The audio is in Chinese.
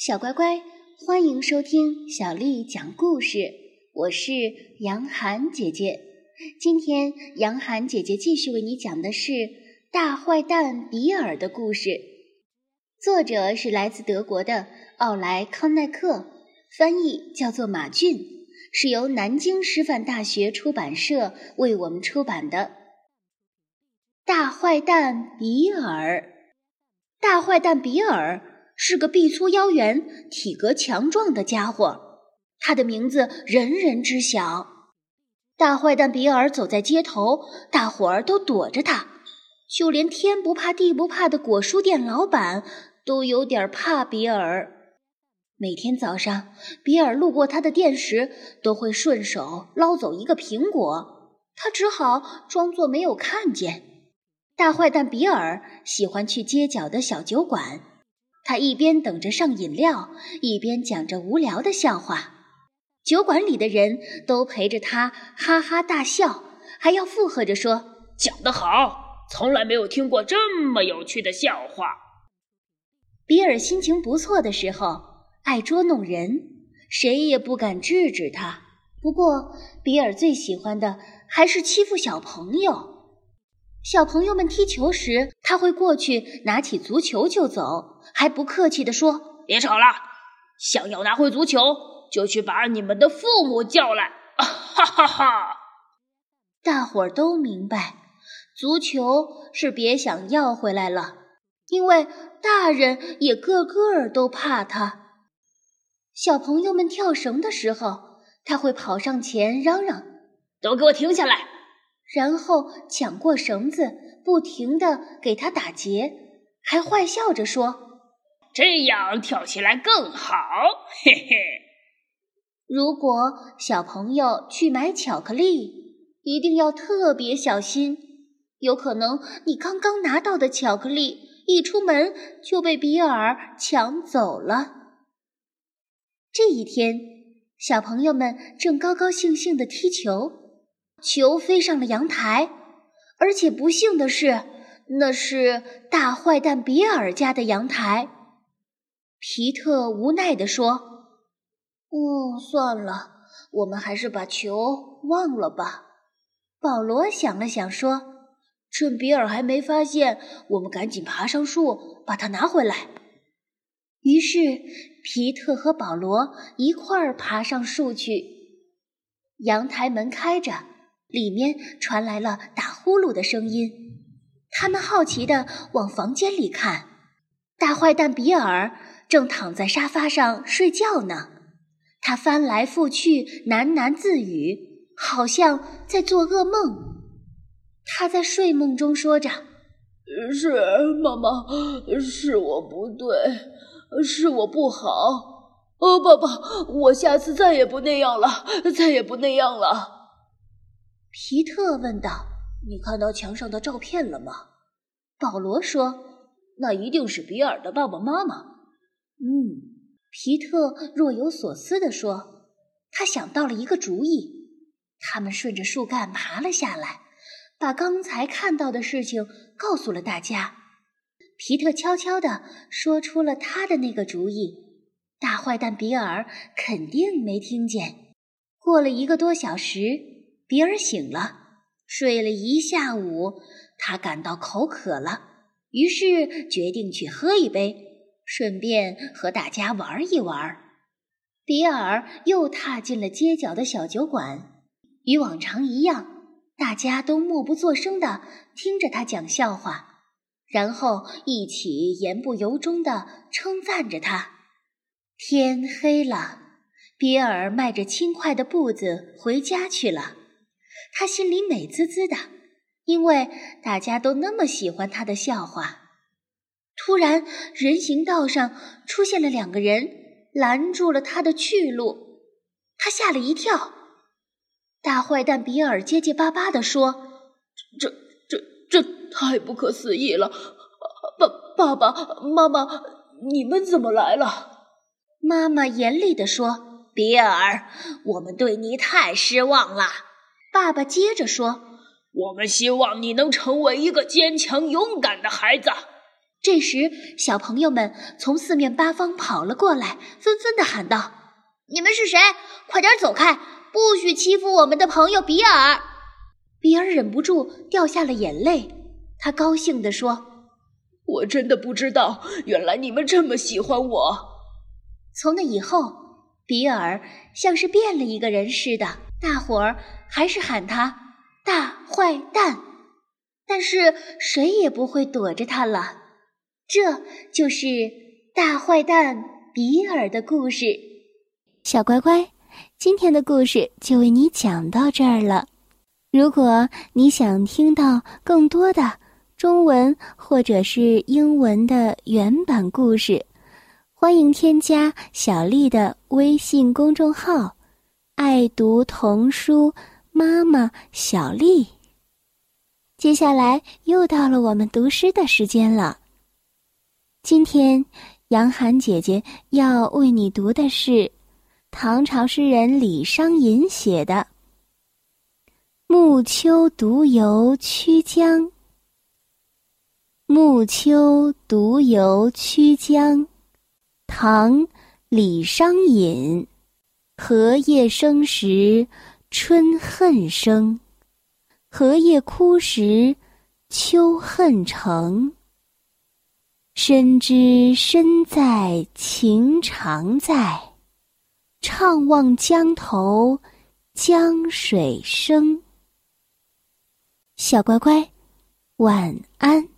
小乖乖，欢迎收听小丽讲故事。我是杨涵姐姐。今天杨涵姐姐继续为你讲的是《大坏蛋比尔》的故事。作者是来自德国的奥莱康奈克，翻译叫做马俊，是由南京师范大学出版社为我们出版的《大坏蛋比尔》。大坏蛋比尔。是个臂粗腰圆、体格强壮的家伙，他的名字人人知晓。大坏蛋比尔走在街头，大伙儿都躲着他，就连天不怕地不怕的果蔬店老板都有点怕比尔。每天早上，比尔路过他的店时，都会顺手捞走一个苹果，他只好装作没有看见。大坏蛋比尔喜欢去街角的小酒馆。他一边等着上饮料，一边讲着无聊的笑话。酒馆里的人都陪着他哈哈大笑，还要附和着说：“讲得好，从来没有听过这么有趣的笑话。”比尔心情不错的时候，爱捉弄人，谁也不敢制止他。不过，比尔最喜欢的还是欺负小朋友。小朋友们踢球时，他会过去拿起足球就走，还不客气地说：“别吵了，想要拿回足球，就去把你们的父母叫来。”哈哈哈！大伙儿都明白，足球是别想要回来了，因为大人也个个都怕他。小朋友们跳绳的时候，他会跑上前嚷嚷：“都给我停下来！”然后抢过绳子，不停地给他打结，还坏笑着说：“这样跳起来更好。”嘿嘿。如果小朋友去买巧克力，一定要特别小心，有可能你刚刚拿到的巧克力一出门就被比尔抢走了。这一天，小朋友们正高高兴兴地踢球。球飞上了阳台，而且不幸的是，那是大坏蛋比尔家的阳台。皮特无奈地说：“哦，算了，我们还是把球忘了吧。”保罗想了想说：“趁比尔还没发现，我们赶紧爬上树把它拿回来。”于是，皮特和保罗一块儿爬上树去。阳台门开着。里面传来了打呼噜的声音，他们好奇地往房间里看，大坏蛋比尔正躺在沙发上睡觉呢。他翻来覆去喃喃自语，好像在做噩梦。他在睡梦中说着：“是妈妈，是我不对，是我不好。哦，爸爸，我下次再也不那样了，再也不那样了。”皮特问道：“你看到墙上的照片了吗？”保罗说：“那一定是比尔的爸爸妈妈。”嗯，皮特若有所思地说：“他想到了一个主意。”他们顺着树干爬了下来，把刚才看到的事情告诉了大家。皮特悄悄地说出了他的那个主意，大坏蛋比尔肯定没听见。过了一个多小时。比尔醒了，睡了一下午，他感到口渴了，于是决定去喝一杯，顺便和大家玩一玩。比尔又踏进了街角的小酒馆，与往常一样，大家都默不作声地听着他讲笑话，然后一起言不由衷地称赞着他。天黑了，比尔迈着轻快的步子回家去了。他心里美滋滋的，因为大家都那么喜欢他的笑话。突然，人行道上出现了两个人，拦住了他的去路。他吓了一跳。大坏蛋比尔结结巴巴地说：“这、这、这太不可思议了！爸、爸爸妈妈，你们怎么来了？”妈妈严厉地说：“比尔，我们对你太失望了。”爸爸接着说：“我们希望你能成为一个坚强勇敢的孩子。”这时，小朋友们从四面八方跑了过来，纷纷的喊道：“你们是谁？快点走开！不许欺负我们的朋友比尔！”比尔忍不住掉下了眼泪，他高兴地说：“我真的不知道，原来你们这么喜欢我。”从那以后，比尔像是变了一个人似的，大伙儿还是喊他“大坏蛋”，但是谁也不会躲着他了。这就是大坏蛋比尔的故事，小乖乖，今天的故事就为你讲到这儿了。如果你想听到更多的中文或者是英文的原版故事，欢迎添加小丽的微信公众号“爱读童书妈妈小丽”。接下来又到了我们读诗的时间了。今天，杨涵姐姐要为你读的是唐朝诗人李商隐写的《暮秋独游曲江》。暮秋独游曲江，唐·李商隐。荷叶生时春恨生，荷叶枯时秋恨成。深知身在情长在，怅望江头江水声。小乖乖，晚安。